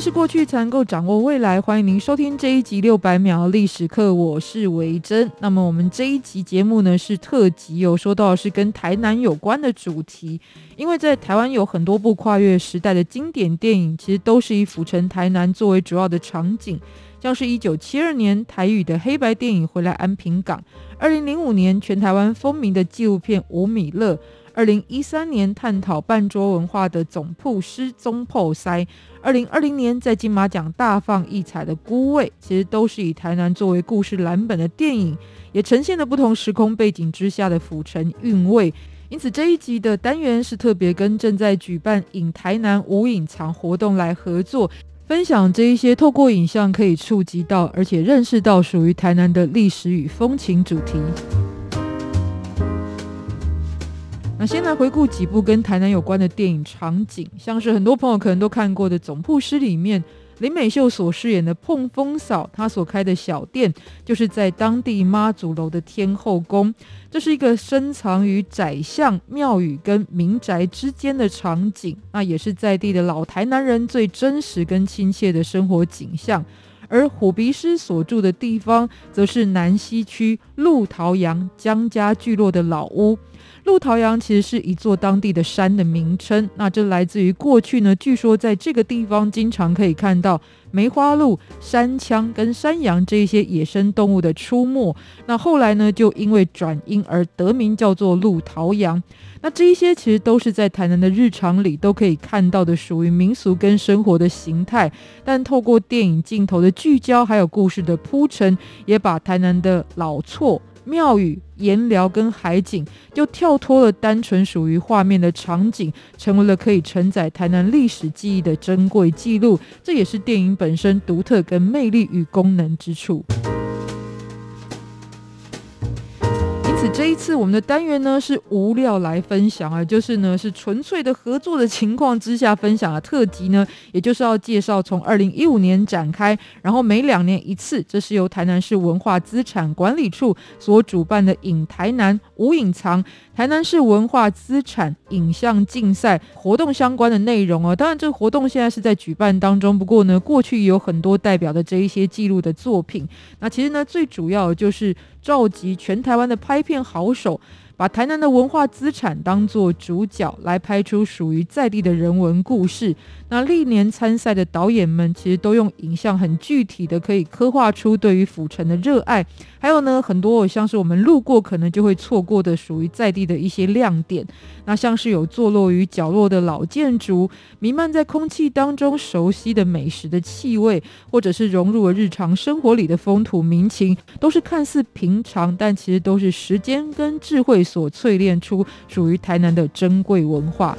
认识过去才能够掌握未来。欢迎您收听这一集六百秒历史课，我是维珍。那么我们这一集节目呢是特辑，有说到是跟台南有关的主题，因为在台湾有很多部跨越时代的经典电影，其实都是以府城台南作为主要的场景，像是一九七二年台语的黑白电影《回来安平港》，二零零五年全台湾风靡的纪录片《吴米勒》。二零一三年探讨半桌文化的总铺师宗破塞，二零二零年在金马奖大放异彩的《孤味》，其实都是以台南作为故事蓝本的电影，也呈现了不同时空背景之下的府城韵味。因此这一集的单元是特别跟正在举办“影台南无隐藏”活动来合作，分享这一些透过影像可以触及到，而且认识到属于台南的历史与风情主题。那先来回顾几部跟台南有关的电影场景，像是很多朋友可能都看过的《总铺师》里面，林美秀所饰演的碰风嫂，她所开的小店就是在当地妈祖楼的天后宫，这是一个深藏于宰相、庙宇跟民宅之间的场景，那也是在地的老台南人最真实跟亲切的生活景象。而虎鼻师所住的地方，则是南溪区鹿桃洋江家聚落的老屋。鹿桃洋其实是一座当地的山的名称，那这来自于过去呢，据说在这个地方经常可以看到梅花鹿、山羌跟山羊这些野生动物的出没。那后来呢，就因为转音而得名叫做鹿桃羊。那这一些其实都是在台南的日常里都可以看到的，属于民俗跟生活的形态。但透过电影镜头的聚焦，还有故事的铺陈，也把台南的老厝。庙宇、盐寮跟海景，又跳脱了单纯属于画面的场景，成为了可以承载台南历史记忆的珍贵记录。这也是电影本身独特跟魅力与功能之处。这一次我们的单元呢是无料来分享啊，就是呢是纯粹的合作的情况之下分享的特辑呢，也就是要介绍从二零一五年展开，然后每两年一次，这是由台南市文化资产管理处所主办的“隐台南无隐藏”台南市文化资产影像竞赛活动相关的内容哦。当然，这个活动现在是在举办当中，不过呢，过去也有很多代表的这一些记录的作品。那其实呢，最主要就是。召集全台湾的拍片好手，把台南的文化资产当作主角，来拍出属于在地的人文故事。那历年参赛的导演们，其实都用影像很具体的，可以刻画出对于府城的热爱。还有呢，很多像是我们路过可能就会错过的属于在地的一些亮点。那像是有坐落于角落的老建筑，弥漫在空气当中熟悉的美食的气味，或者是融入了日常生活里的风土民情，都是看似平常，但其实都是时间跟智慧所淬炼出属于台南的珍贵文化。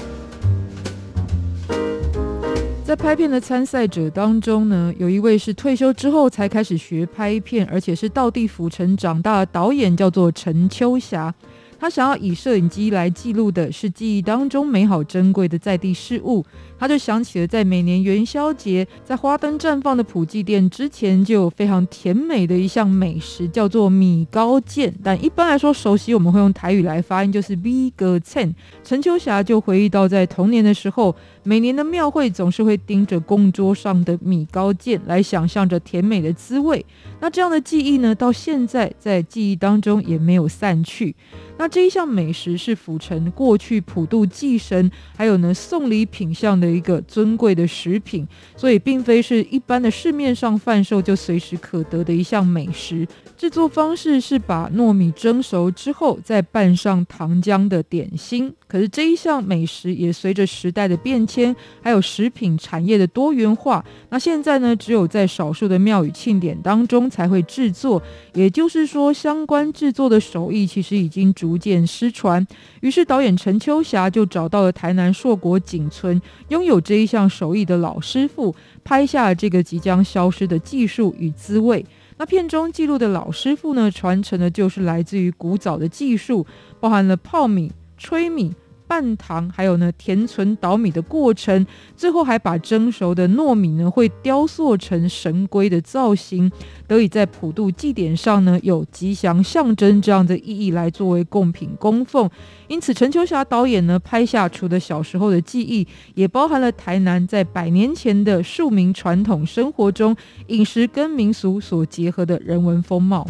在拍片的参赛者当中呢，有一位是退休之后才开始学拍片，而且是道地府城长大的导演，叫做陈秋霞。他想要以摄影机来记录的是记忆当中美好珍贵的在地事物。他就想起了在每年元宵节，在花灯绽放的普济殿之前，就有非常甜美的一项美食，叫做米糕饯。但一般来说，熟悉我们会用台语来发音，就是米糕饯。陈秋霞就回忆到，在童年的时候，每年的庙会总是会盯着供桌上的米糕饯来想象着甜美的滋味。那这样的记忆呢，到现在在记忆当中也没有散去。那这一项美食是府城过去普渡祭神，还有呢送礼品项的一个尊贵的食品，所以并非是一般的市面上贩售就随时可得的一项美食。制作方式是把糯米蒸熟之后，再拌上糖浆的点心。可是这一项美食也随着时代的变迁，还有食品产业的多元化，那现在呢，只有在少数的庙宇庆典当中才会制作。也就是说，相关制作的手艺其实已经逐渐失传。于是导演陈秋霞就找到了台南硕果仅存、拥有这一项手艺的老师傅，拍下了这个即将消失的技术与滋味。那片中记录的老师傅呢，传承的就是来自于古早的技术，包含了泡米、吹米。半糖，还有呢，甜存捣米的过程，最后还把蒸熟的糯米呢，会雕塑成神龟的造型，得以在普渡祭典上呢，有吉祥象征这样的意义来作为贡品供奉。因此，陈秋霞导演呢，拍下除了小时候的记忆，也包含了台南在百年前的庶民传统生活中，饮食跟民俗所结合的人文风貌。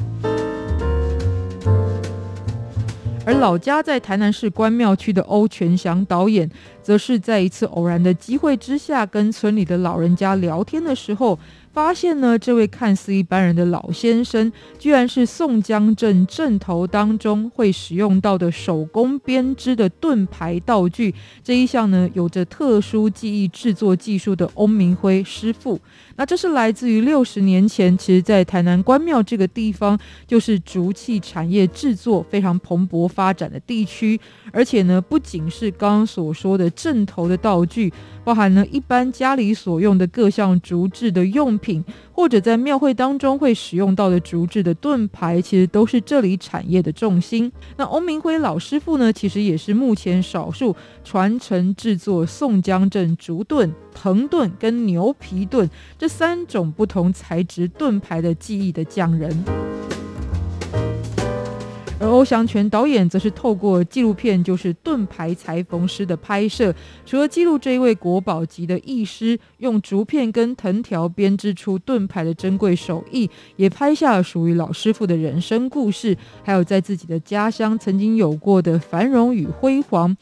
而老家在台南市关庙区的欧全祥导演，则是在一次偶然的机会之下，跟村里的老人家聊天的时候，发现呢，这位看似一般人的老先生，居然是宋江镇镇头当中会使用到的手工编织的盾牌道具这一项呢，有着特殊技艺制作技术的翁明辉师傅。那这是来自于六十年前，其实在台南关庙这个地方，就是竹器产业制作非常蓬勃发展的地区，而且呢，不仅是刚刚所说的镇头的道具，包含呢一般家里所用的各项竹制的用品，或者在庙会当中会使用到的竹制的盾牌，其实都是这里产业的重心。那欧明辉老师傅呢，其实也是目前少数传承制作宋江镇竹盾、藤盾跟牛皮盾这三种不同材质盾牌的技艺的匠人。欧祥全导演则是透过纪录片，就是盾牌裁缝师的拍摄，除了记录这一位国宝级的艺师用竹片跟藤条编织出盾牌的珍贵手艺，也拍下了属于老师傅的人生故事，还有在自己的家乡曾经有过的繁荣与辉煌。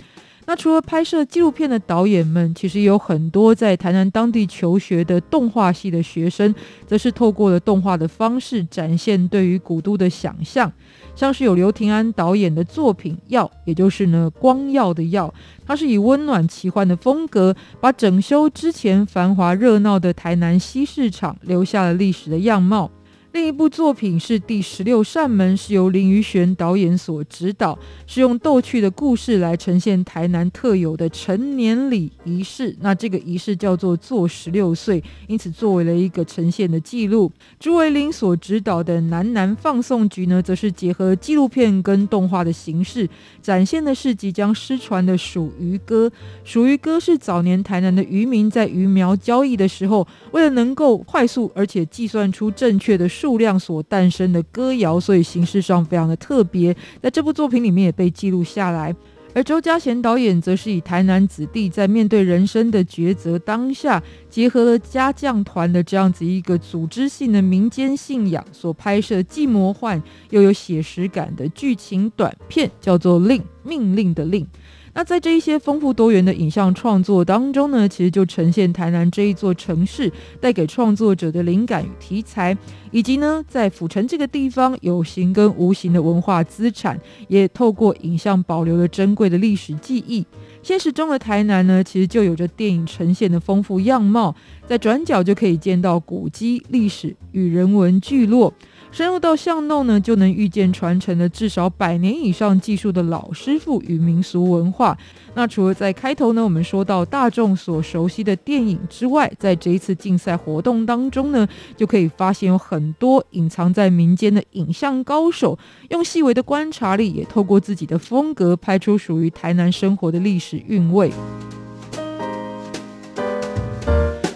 那除了拍摄纪录片的导演们，其实有很多在台南当地求学的动画系的学生，则是透过了动画的方式展现对于古都的想象。像是有刘庭安导演的作品《耀》，也就是呢光耀的耀，它是以温暖奇幻的风格，把整修之前繁华热闹的台南西市场留下了历史的样貌。另一部作品是《第十六扇门》，是由林于玄导演所指导，是用逗趣的故事来呈现台南特有的成年礼仪式。那这个仪式叫做“做十六岁”，因此作为了一个呈现的记录。朱维林所指导的《南南放送局》呢，则是结合纪录片跟动画的形式，展现的是即将失传的属鱼歌。属鱼歌是早年台南的渔民在鱼苗交易的时候，为了能够快速而且计算出正确的数量所诞生的歌谣，所以形式上非常的特别，在这部作品里面也被记录下来。而周家贤导演则是以台南子弟在面对人生的抉择当下，结合了家将团的这样子一个组织性的民间信仰，所拍摄既魔幻又有写实感的剧情短片，叫做《令命令的令》。那在这一些丰富多元的影像创作当中呢，其实就呈现台南这一座城市带给创作者的灵感与题材，以及呢，在府城这个地方有形跟无形的文化资产，也透过影像保留了珍贵的历史记忆。现实中的台南呢，其实就有着电影呈现的丰富样貌，在转角就可以见到古迹、历史与人文聚落。深入到巷弄呢，就能遇见传承了至少百年以上技术的老师傅与民俗文化。那除了在开头呢，我们说到大众所熟悉的电影之外，在这一次竞赛活动当中呢，就可以发现有很多隐藏在民间的影像高手，用细微的观察力，也透过自己的风格，拍出属于台南生活的历史韵味。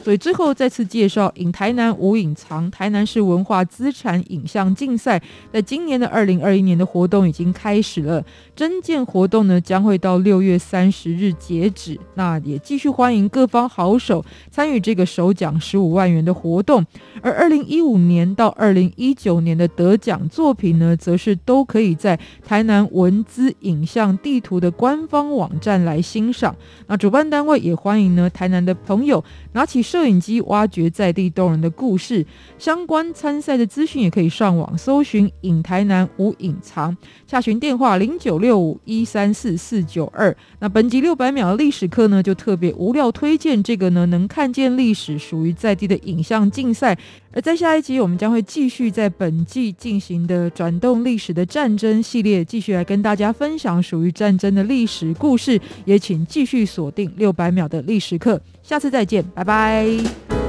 所以最后再次介绍《隐台南无隐藏》台南市文化资产影像竞赛，在今年的二零二一年的活动已经开始了，征件活动呢将会到六月三十日截止。那也继续欢迎各方好手参与这个首奖十五万元的活动。而二零一五年到二零一九年的得奖作品呢，则是都可以在台南文资影像地图的官方网站来欣赏。那主办单位也欢迎呢台南的朋友拿起。摄影机挖掘在地动人的故事，相关参赛的资讯也可以上网搜寻“影台南无隐藏”，查询电话零九六五一三四四九二。那本集六百秒的历史课呢，就特别无料推荐这个呢，能看见历史属于在地的影像竞赛。而在下一集，我们将会继续在本季进行的转动历史的战争系列，继续来跟大家分享属于战争的历史故事。也请继续锁定六百秒的历史课。下次再见，拜拜。